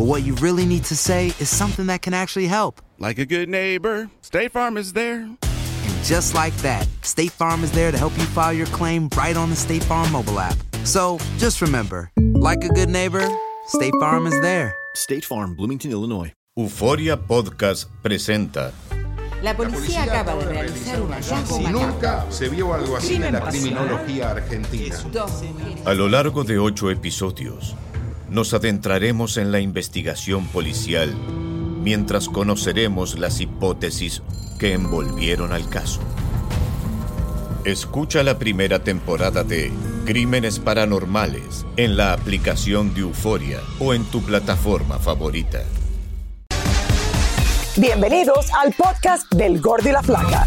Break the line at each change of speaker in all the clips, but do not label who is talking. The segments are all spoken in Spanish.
but what you really need to say is something that can actually help.
Like a good neighbor, State Farm is there.
And just like that, State Farm is there to help you file your claim right on the State Farm mobile app. So just remember, like a good neighbor, State Farm is there.
State Farm, Bloomington, Illinois.
Euforia Podcast presenta
La policía acaba de realizar un hallazgo
Si nunca se vio algo así en la criminología argentina.
A lo largo de ocho episodios, nos adentraremos en la investigación policial mientras conoceremos las hipótesis que envolvieron al caso. Escucha la primera temporada de Crímenes Paranormales en la aplicación de Euforia o en tu plataforma favorita.
Bienvenidos al podcast del Gordo y la Flaca.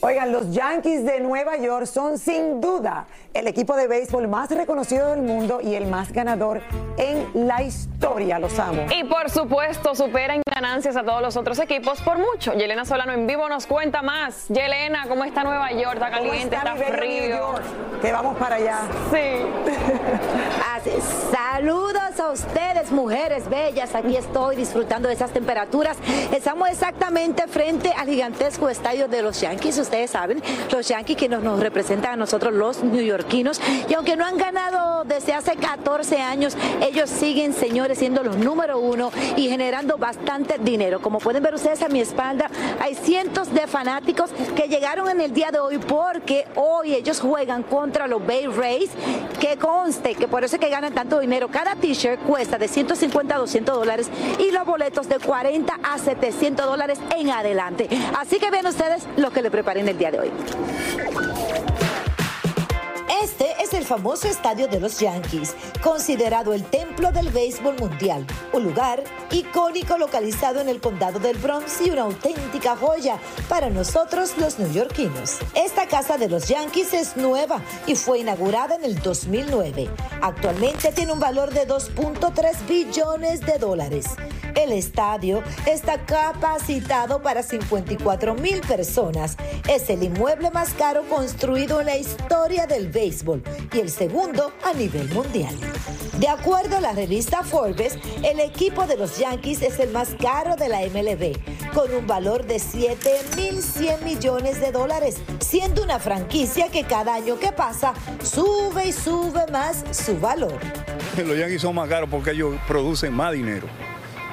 Oigan, los Yankees de Nueva York son sin duda el equipo de béisbol más reconocido del mundo y el más ganador en la historia. Los amo.
Y por supuesto, superan ganancias a todos los otros equipos por mucho. Yelena Solano en vivo nos cuenta más. Yelena, ¿cómo está Nueva York? ¿Está
¿Cómo
caliente?
está
¿Está, frío?
York? Que vamos para allá.
Sí.
Así, Saludos a ustedes, mujeres bellas. Aquí estoy disfrutando de esas temperaturas. Estamos exactamente frente al gigantesco estadio de los Yankees. Ustedes saben, los Yankees que nos, nos representan a nosotros los neoyorquinos. Y aunque no han ganado desde hace 14 años, ellos siguen, señores, siendo los número uno y generando bastante dinero. Como pueden ver ustedes a mi espalda, hay cientos de fanáticos que llegaron en el día de hoy porque hoy ellos juegan contra los Bay Rays. Que conste que por eso es que ganan tanto dinero. Cada t-shirt cuesta de 150 a 200 dólares y los boletos de 40 a 700 dólares en adelante. Así que vean ustedes lo que le preparé el día de hoy. Este es el famoso estadio de los Yankees, considerado el templo del béisbol mundial, un lugar icónico localizado en el condado del Bronx y una auténtica joya para nosotros los neoyorquinos. Esta casa de los Yankees es nueva y fue inaugurada en el 2009. Actualmente tiene un valor de 2.3 billones de dólares. El estadio está capacitado para 54 mil personas. Es el inmueble más caro construido en la historia del béisbol y el segundo a nivel mundial. De acuerdo a la revista Forbes, el equipo de los Yankees es el más caro de la MLB, con un valor de 7.100 millones de dólares, siendo una franquicia que cada año que pasa sube y sube más su valor.
Los Yankees son más caros porque ellos producen más dinero.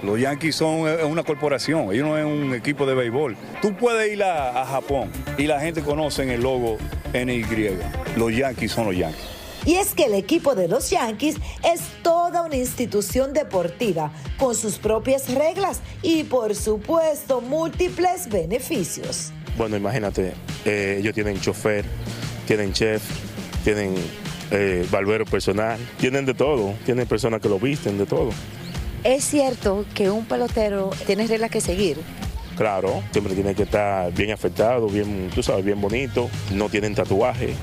Los Yankees son eh, una corporación, ellos no es un equipo de béisbol. Tú puedes ir a, a Japón y la gente conoce el logo NY. Los Yankees son los Yankees.
Y es que el equipo de los Yankees es toda una institución deportiva con sus propias reglas y por supuesto múltiples beneficios.
Bueno, imagínate, eh, ellos tienen chofer, tienen chef, tienen eh, barbero personal, tienen de todo, tienen personas que lo visten, de todo.
Es cierto que un pelotero tiene reglas que seguir.
Claro, siempre tiene que estar bien afectado, bien, tú sabes, bien bonito, no tienen tatuaje.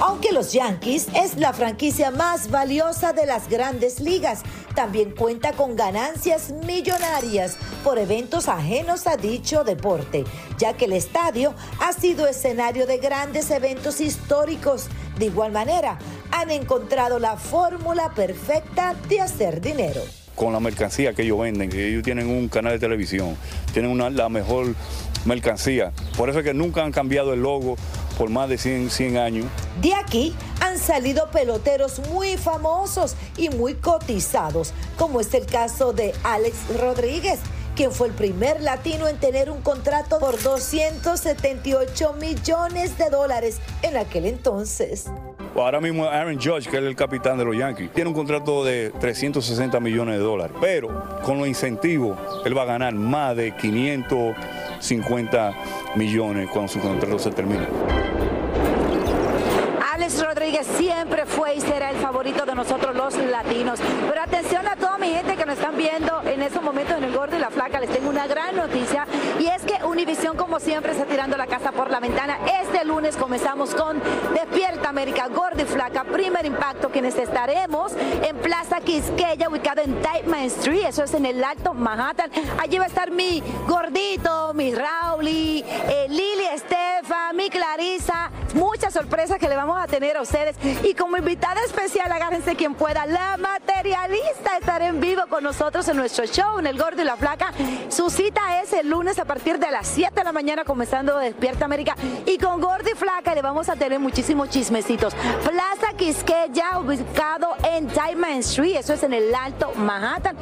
Aunque los Yankees es la franquicia más valiosa de las grandes ligas, también cuenta con ganancias millonarias por eventos ajenos a dicho deporte, ya que el estadio ha sido escenario de grandes eventos históricos. De igual manera, han encontrado la fórmula perfecta de hacer dinero
con la mercancía que ellos venden. Ellos tienen un canal de televisión, tienen una, la mejor mercancía. Por eso es que nunca han cambiado el logo por más de 100, 100 años.
De aquí han salido peloteros muy famosos y muy cotizados, como es el caso de Alex Rodríguez, quien fue el primer latino en tener un contrato por 278 millones de dólares en aquel entonces.
Ahora mismo Aaron Judge, que es el capitán de los Yankees, tiene un contrato de 360 millones de dólares, pero con los incentivos él va a ganar más de 550 millones cuando su contrato se termine.
Rodríguez siempre fue y será el favorito de nosotros los latinos. Pero atención a toda mi gente que nos están viendo en estos momentos en el Gordo y la Flaca. Les tengo una gran noticia y es que Univisión como siempre está tirando la casa por la ventana. Este lunes comenzamos con Despierta América, Gordo y Flaca, primer impacto, quienes estaremos en Plaza Quisqueya, ubicado en Main Street, eso es en el Alto Manhattan. Allí va a estar mi gordito, mi Rauli, eh, Lili Estefa, mi Clarisa, muchas sorpresas que le vamos a tener a. Y como invitada especial, agárrense quien pueda, la materialista estará en vivo con nosotros en nuestro show, en El Gordo y la Flaca. Su cita es el lunes a partir de las 7 de la mañana, comenzando Despierta América. Y con Gordo y Flaca le vamos a tener muchísimos chismecitos. Plaza Quisqueya, ubicado en Diamond Street, eso es en el Alto Manhattan.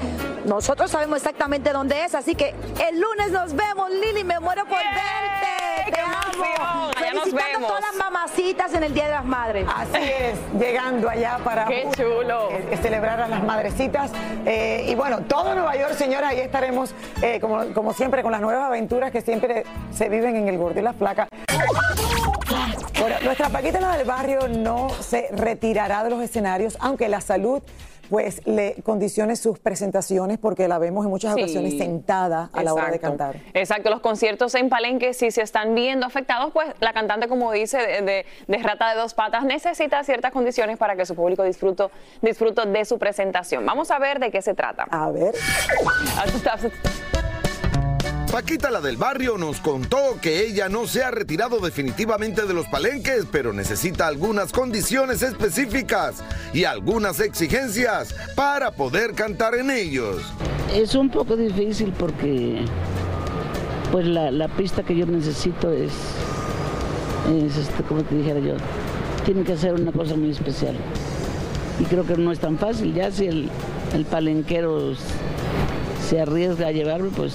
Nosotros sabemos exactamente dónde es, así que el lunes nos vemos. Lili, me muero por verte. Te amo. Felicitando a todas las mamacitas en el Día de las Madres.
Así es, llegando allá para
Qué chulo.
eh, celebrar a las madrecitas. Eh, y bueno, todo Nueva York, señora, ahí estaremos, eh, como, como siempre, con las nuevas aventuras que siempre se viven en el Gordo y la Flaca. Bueno, nuestra Paquita la del barrio no se retirará de los escenarios, aunque la salud pues le condicione sus presentaciones porque la vemos en muchas
Sí.
ocasiones sentada a la hora de cantar.
Exacto, los conciertos en Palenque si se están viendo afectados, pues la cantante, como dice, de, de- de Rata de Dos Patas, necesita ciertas condiciones para que su público disfruto, disfruto de su presentación. Vamos a ver de qué se trata.
A ver.
Paquita, la del barrio, nos contó que ella no se ha retirado definitivamente de los palenques, pero necesita algunas condiciones específicas y algunas exigencias para poder cantar en ellos.
Es un poco difícil porque pues la, pista que yo necesito es, es este, como te dijera yo, tiene que ser una cosa muy especial. Y creo que no es tan fácil, ya si el, palenquero se arriesga a llevarme, pues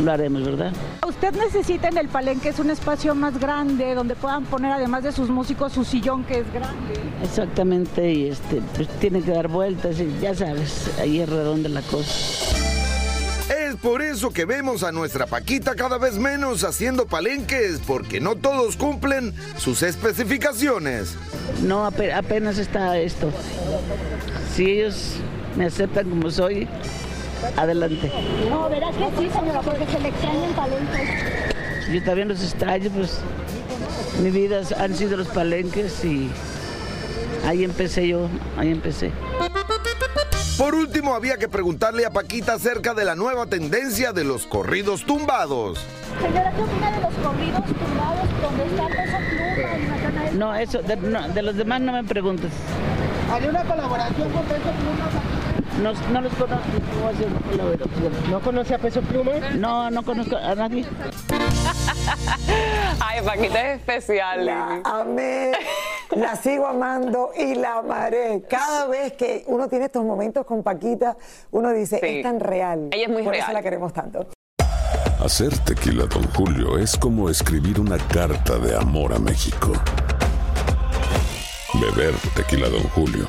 lo haremos, ¿verdad?
Usted necesita en el palenque es un espacio más grande donde puedan poner además de sus músicos su sillón que es grande.
Exactamente, y este, pues tiene que dar vueltas y ya sabes, ahí es redonda la cosa.
Es por eso que vemos a nuestra Paquita cada vez menos haciendo palenques, porque no todos cumplen sus especificaciones.
No, ape- apenas está esto. Si ellos me aceptan como soy, adelante.
No, verás que sí, señora, porque se le extraña en palenque.
Yo también los extraño, pues mi vida han sido los palenques y ahí empecé yo, ahí empecé.
Por último, había que preguntarle a Paquita acerca de la nueva tendencia de los corridos tumbados.
Señora, ¿qué opina de los corridos tumbados donde está Peso Pluma y?
No, eso, de, no, de los demás no me preguntes.
¿Hay una colaboración con Peso Pluma?
No, no los conozco. ¿cómo va a ser una colaboración?
¿No conoce a Peso Pluma?
No, no conozco a nadie.
Ay, Paquita es especial.
La amé, la sigo amando y la amaré. Cada vez que uno tiene estos momentos con Paquita, uno dice,
Sí.
es tan real.
Ella es muy
Por eso la queremos tanto.
Hacer tequila, Don Julio, es como escribir una carta de amor a México. Beber tequila, Don Julio,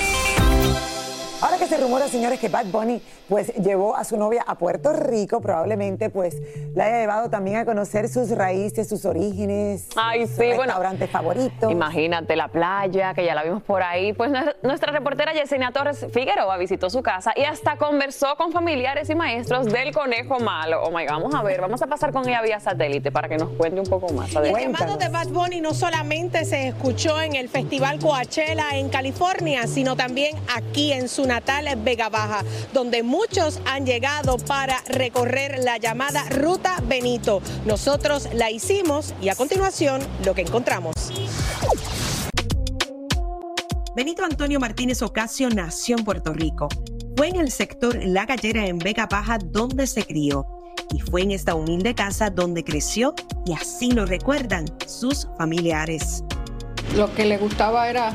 Ahora que se rumora, señores, que Bad Bunny pues llevó a su novia a Puerto Rico, probablemente pues la haya llevado también a conocer sus raíces, sus orígenes,
Ay,
su
sí, bueno.
restaurante favorito.
Imagínate la playa, que ya la vimos por ahí. Pues nuestra- reportera Yesenia Torres Figueroa visitó su casa y hasta conversó con familiares y maestros del conejo malo. Oh my God, vamos a ver, vamos a pasar con ella vía satélite para que nos cuente un poco más.
El llamado de Bad Bunny no solamente se escuchó en el Festival Coachella en California, sino también aquí en su natal Vega Baja, donde muchos han llegado para recorrer la llamada Ruta Benito. Nosotros la hicimos y a continuación lo que encontramos. Benito Antonio Martínez Ocasio nació en Puerto Rico. Fue en el sector La Gallera en Vega Baja donde se crió. Y fue en esta humilde casa donde creció y así lo recuerdan sus familiares.
Lo que le gustaba era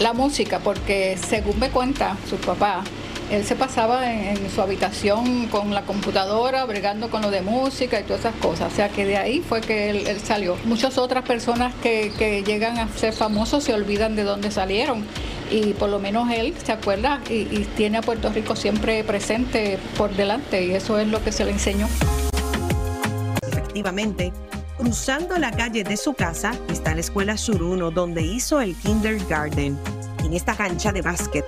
la música, porque según me cuenta su papá, él se pasaba en, su habitación con la computadora, bregando con lo de música y todas esas cosas. O sea que de ahí fue que él, salió. Muchas otras personas que, que llegan a ser famosos se olvidan de dónde salieron. Y por lo menos él se acuerda y, y tiene a Puerto Rico siempre presente por delante y eso es lo que se le enseñó.
Efectivamente, cruzando la calle de su casa está la escuela Suruno, donde hizo el kindergarten. En esta cancha de básquet,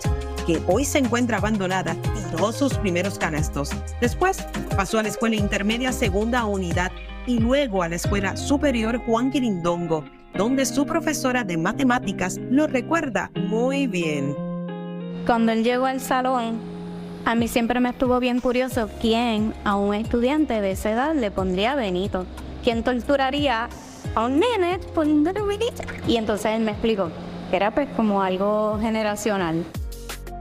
que hoy se encuentra abandonada, tiró sus primeros canastos. Después pasó a la escuela intermedia segunda unidad y luego a la escuela superior Juan Quirindongo, donde su profesora de matemáticas lo recuerda muy bien.
Cuando él llegó al salón, a mí siempre me estuvo bien curioso quién a un estudiante de esa edad le pondría Benito. ¿Quién torturaría a un nene poniéndole Benito? Y entonces él me explicó que era pues como algo generacional.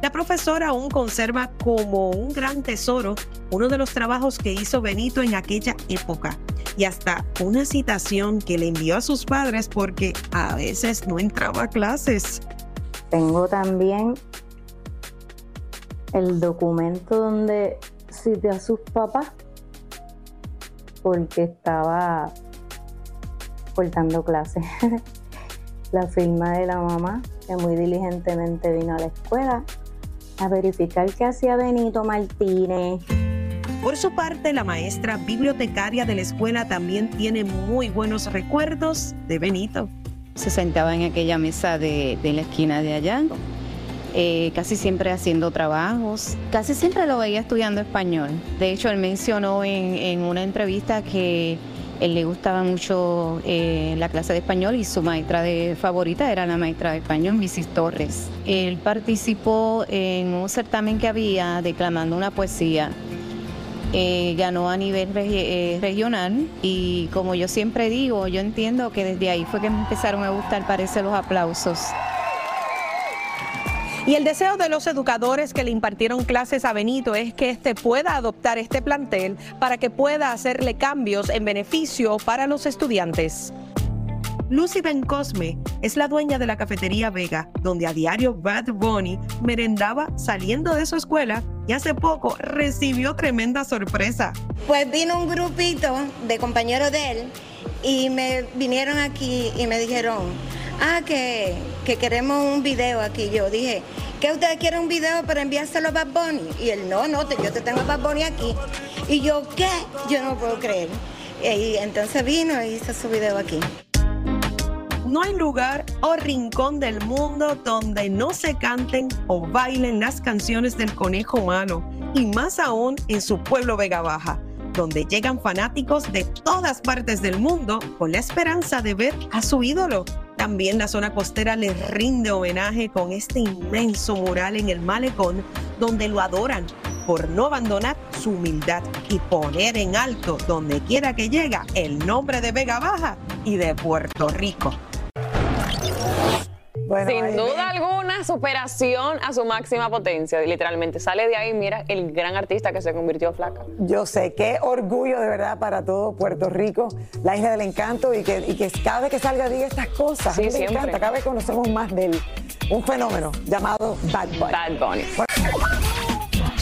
La profesora aún conserva como un gran tesoro uno de los trabajos que hizo Benito en aquella época y hasta una citación que le envió a sus padres porque a veces no entraba a clases.
Tengo también el documento donde cité a sus papás porque estaba cortando clases. la firma de la mamá, que muy diligentemente vino a la escuela a verificar qué hacía Benito Martínez.
Por su parte, la maestra bibliotecaria de la escuela también tiene muy buenos recuerdos de Benito.
Se sentaba en aquella mesa de, de la esquina de allá, eh, casi siempre haciendo trabajos. Casi siempre lo veía estudiando español. De hecho, él mencionó en, una entrevista que él le gustaba mucho eh, la clase de español y su maestra favorita era la maestra de español, Mrs. Torres. Él participó en un certamen que había declamando una poesía. Eh, ganó a nivel regi- regional y como yo siempre digo, yo entiendo que desde ahí fue que me empezaron a gustar, parece, los aplausos.
Y el deseo de los educadores que le impartieron clases a Benito es que éste pueda adoptar este plantel para que pueda hacerle cambios en beneficio para los estudiantes. Lucy Ben Cosme es la dueña de la cafetería Vega, donde a diario Bad Bunny merendaba saliendo de su escuela y hace poco recibió tremenda sorpresa.
Pues vino un grupito de compañeros de él y me vinieron aquí y me dijeron, ah, que, que queremos un video aquí. Yo dije, ¿qué ustedes quieren un video para enviárselo a Bad Bunny? Y él, no, no, te- yo te tengo a Bad Bunny aquí. Y yo, ¿qué? Yo no puedo creer. Y entonces vino y hizo su video aquí.
No hay lugar o rincón del mundo donde no se canten o bailen las canciones del conejo malo, y más aún en su pueblo Vega Baja, donde llegan fanáticos de todas partes del mundo con la esperanza de ver a su ídolo. También la zona costera le rinde homenaje con este inmenso mural en el malecón donde lo adoran por no abandonar su humildad y poner en alto donde quiera que llega el nombre de Vega Baja y de Puerto Rico.
Sin duda alguna, superación a su máxima potencia. Literalmente sale de ahí, mira el gran artista que se convirtió flaca.
Yo sé, qué orgullo de verdad para todo Puerto Rico, la isla del encanto y que, y que cada vez que salga diga estas cosas.
Sí,
a mí me
siempre.
encanta, cada vez conocemos más de él. Un fenómeno llamado Bad Bunny.
Bad Bunny.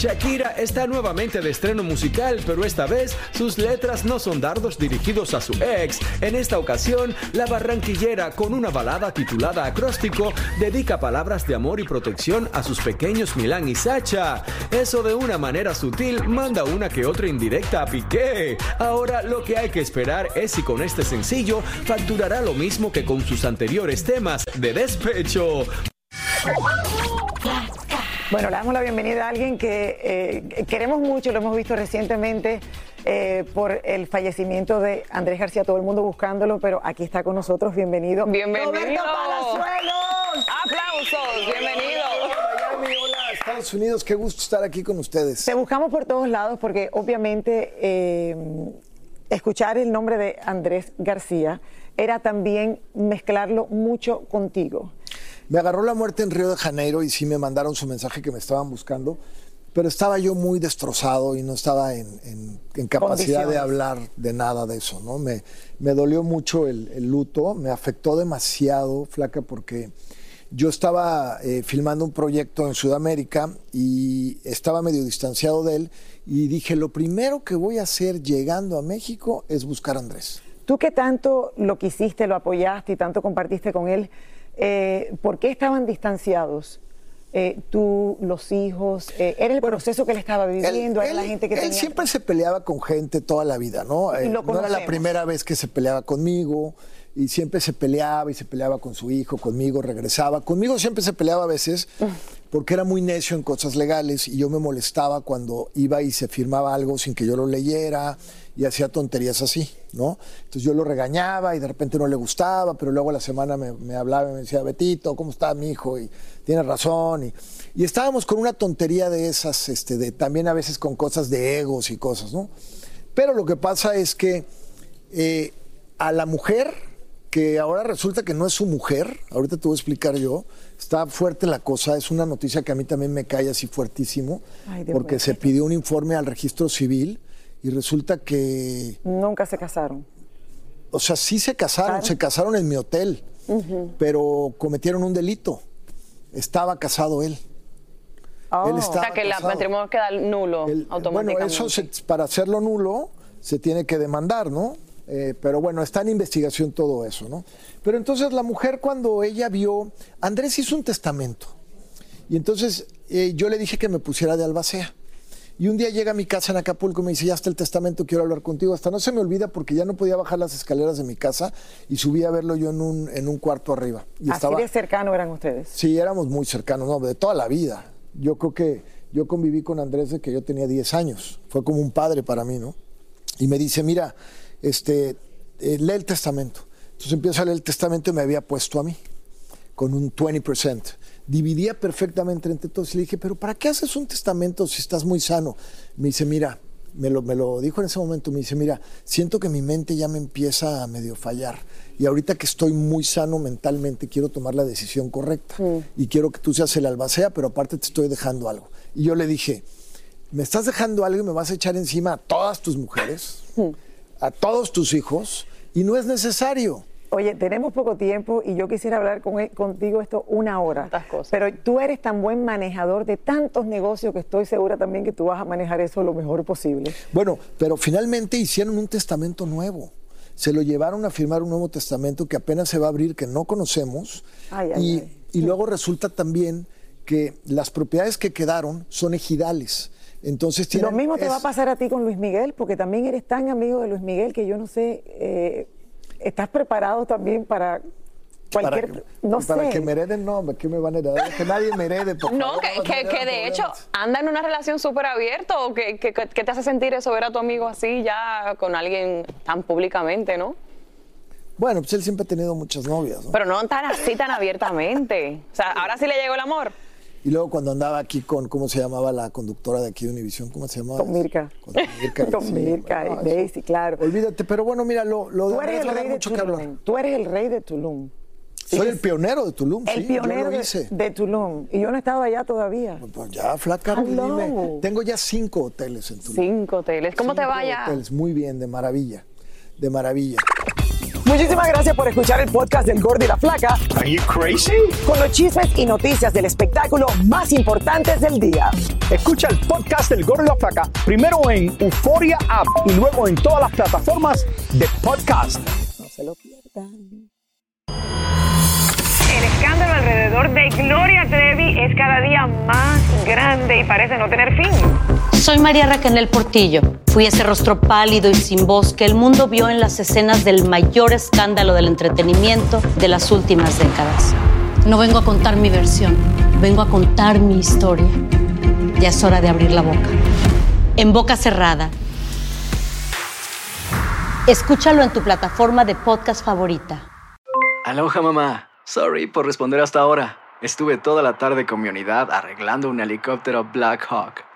Shakira está nuevamente de estreno musical, pero esta vez sus letras no son dardos dirigidos a su ex. En esta ocasión, la barranquillera, con una balada titulada Acróstico, dedica palabras de amor y protección a sus pequeños Milán y Sacha. Eso de una manera sutil manda una que otra indirecta a Piqué. Ahora lo que hay que esperar es si con este sencillo facturará lo mismo que con sus anteriores temas de despecho.
Bueno, le damos la bienvenida a alguien que eh, queremos mucho, lo hemos visto recientemente eh, por el fallecimiento de Andrés García, todo el mundo buscándolo, pero aquí está con nosotros, bienvenido.
Bienvenido.
Roberto Palazuelos.
Aplausos, bienvenido.
Miami, hola Estados Unidos, qué gusto estar aquí con ustedes.
Te buscamos por todos lados porque obviamente eh, escuchar el nombre de Andrés García era también mezclarlo mucho contigo.
Me agarró la muerte en Río de Janeiro y sí me mandaron su mensaje que me estaban buscando, pero estaba yo muy destrozado y no estaba en, en- en capacidad de hablar de nada de eso, ¿no? Me, me dolió mucho el, el luto, me afectó demasiado, flaca, porque yo estaba eh, filmando un proyecto en Sudamérica y estaba medio distanciado de él y dije, lo primero que voy a hacer llegando a México es buscar a Andrés.
Tú que tanto lo quisiste, lo apoyaste y tanto compartiste con él, eh, ¿por qué estaban distanciados? Eh, tú, los hijos, eh, era el proceso que él estaba viviendo, era la gente que
él
tenía...
siempre se peleaba con gente toda la vida, ¿no? Eh, no era la primera vez que se peleaba conmigo y siempre se peleaba y se peleaba con su hijo, conmigo, regresaba. Conmigo siempre se peleaba a veces porque era muy necio en cosas legales y yo me molestaba cuando iba y se firmaba algo sin que yo lo leyera y hacía tonterías así, ¿no? Entonces yo lo regañaba y de repente no le gustaba, pero luego a la semana me, hablaba y me decía, Betito, ¿cómo está mi hijo? Y tiene razón. Y, y estábamos con una tontería de esas, este, de, también a veces con cosas de egos y cosas, ¿no? Pero lo que pasa es que eh, a la mujer, que ahora resulta que no es su mujer, ahorita te voy a explicar yo, está fuerte la cosa, es una noticia que a mí también me cae así fuertísimo,
Ay, Dios
porque se pidió un informe al registro civil y resulta que,
Nunca se casaron.
o sea, sí se casaron, se casaron en mi hotel, pero cometieron un delito. Estaba casado él.
Oh.
Él
o sea que el matrimonio queda nulo automáticamente.
Bueno, eso se- para hacerlo nulo se tiene que demandar, ¿no? Eh, pero bueno, está en investigación todo eso, ¿no? Pero entonces la mujer cuando ella vio, Andrés hizo un testamento. Y entonces eh, yo le dije que me pusiera de albacea. Y un día llega a mi casa en Acapulco y me dice, ya está el testamento, quiero hablar contigo. Hasta no se me olvida porque ya no podía bajar las escaleras de mi casa y subí a verlo yo en un, en un cuarto arriba. Y
Así de cercano eran ustedes.
Sí, éramos muy cercanos, no, de toda la vida. Yo creo que yo conviví con Andrés de que yo tenía 10 años. Fue como un padre para mí, ¿no? Y me dice, mira, este, eh, lee el testamento. Entonces empiezo a leer el testamento y me había puesto a mí con un 20%. Dividía perfectamente entre todos. Y le dije, pero ¿para qué haces un testamento si estás muy sano? Me dice, mira, me lo, me lo dijo en ese momento, me dice, mira, siento que mi mente ya me empieza a medio fallar. Y ahorita que estoy muy sano mentalmente, quiero tomar la decisión correcta. Y quiero que tú seas el albacea, pero aparte te estoy dejando algo. Y yo le dije, ¿me estás dejando algo y me vas a echar encima a todas tus mujeres, a todos tus hijos? Y no es necesario.
Oye, tenemos poco tiempo y yo quisiera hablar con- e, contigo esto una hora. Pero tú eres tan buen manejador de tantos negocios que estoy segura también que tú vas a manejar eso lo mejor posible.
Bueno, pero finalmente hicieron un testamento nuevo. Se lo llevaron a firmar un nuevo testamento que apenas se va a abrir, que no conocemos.
Ay, ay,
y,
ay.
y luego resulta también que las propiedades que quedaron son ejidales. Entonces tienen,
Lo mismo te
es-
va a pasar a ti con Luis Miguel, porque también eres tan amigo de Luis Miguel que yo no sé, eh, ¿estás preparado también para
Para
Cualquier,
que,
no
para
sé.
que me hereden, no, ¿qué me van a heredar? Que nadie me herede, por
No,
favor,
que, que- que de hecho anda en una relación súper abierta o que, que- que te hace sentir eso ver a tu amigo así ya con alguien tan públicamente, ¿no?
Bueno, pues él siempre ha tenido muchas novias, ¿no?
Pero no tan así, tan abiertamente. O sea, ahora sí le llegó el amor.
Y luego cuando andaba aquí con, ¿cómo se llamaba la conductora de aquí de Univisión? ¿Cómo se llamaba?
Con Mirka.
Con Mirka.
Con
sí, bueno,
y Daisy, claro.
Olvídate, pero bueno, mira, lo, lo de
Tú eres
Andrés
el
va a dar
rey de
mucho que hablar.
Tú eres el rey de Tulum.
Soy el pionero de Tulum,
El
sí,
pionero
yo lo
de,
hice.
de Tulum. Y yo no he estado allá todavía.
Pues ya, flaca, dime. Tengo ya cinco hoteles en Tulum.
Cinco hoteles. ¿Cómo te vaya?
hoteles, muy bien, de maravilla. De maravilla.
Muchísimas gracias por escuchar el podcast del Gordo y la Flaca.
Are you crazy?
Con los chismes y noticias del espectáculo más importantes del día.
Escucha el podcast del Gordo y la Flaca primero en Euforia App y luego en todas las plataformas de podcast.
No se lo pierdan.
El escándalo alrededor de Gloria Trevi es cada día más grande y parece no tener fin.
Soy María Raquel Portillo. Fui ese rostro pálido y sin voz que el mundo vio en las escenas del mayor escándalo del entretenimiento de las últimas décadas. No vengo a contar mi versión, vengo a contar mi historia. Ya es hora de abrir la boca. En boca cerrada. Escúchalo en tu plataforma de podcast favorita.
Aloha mamá. Sorry por responder hasta ahora. Estuve toda la tarde con mi unidad arreglando un helicóptero Black Hawk.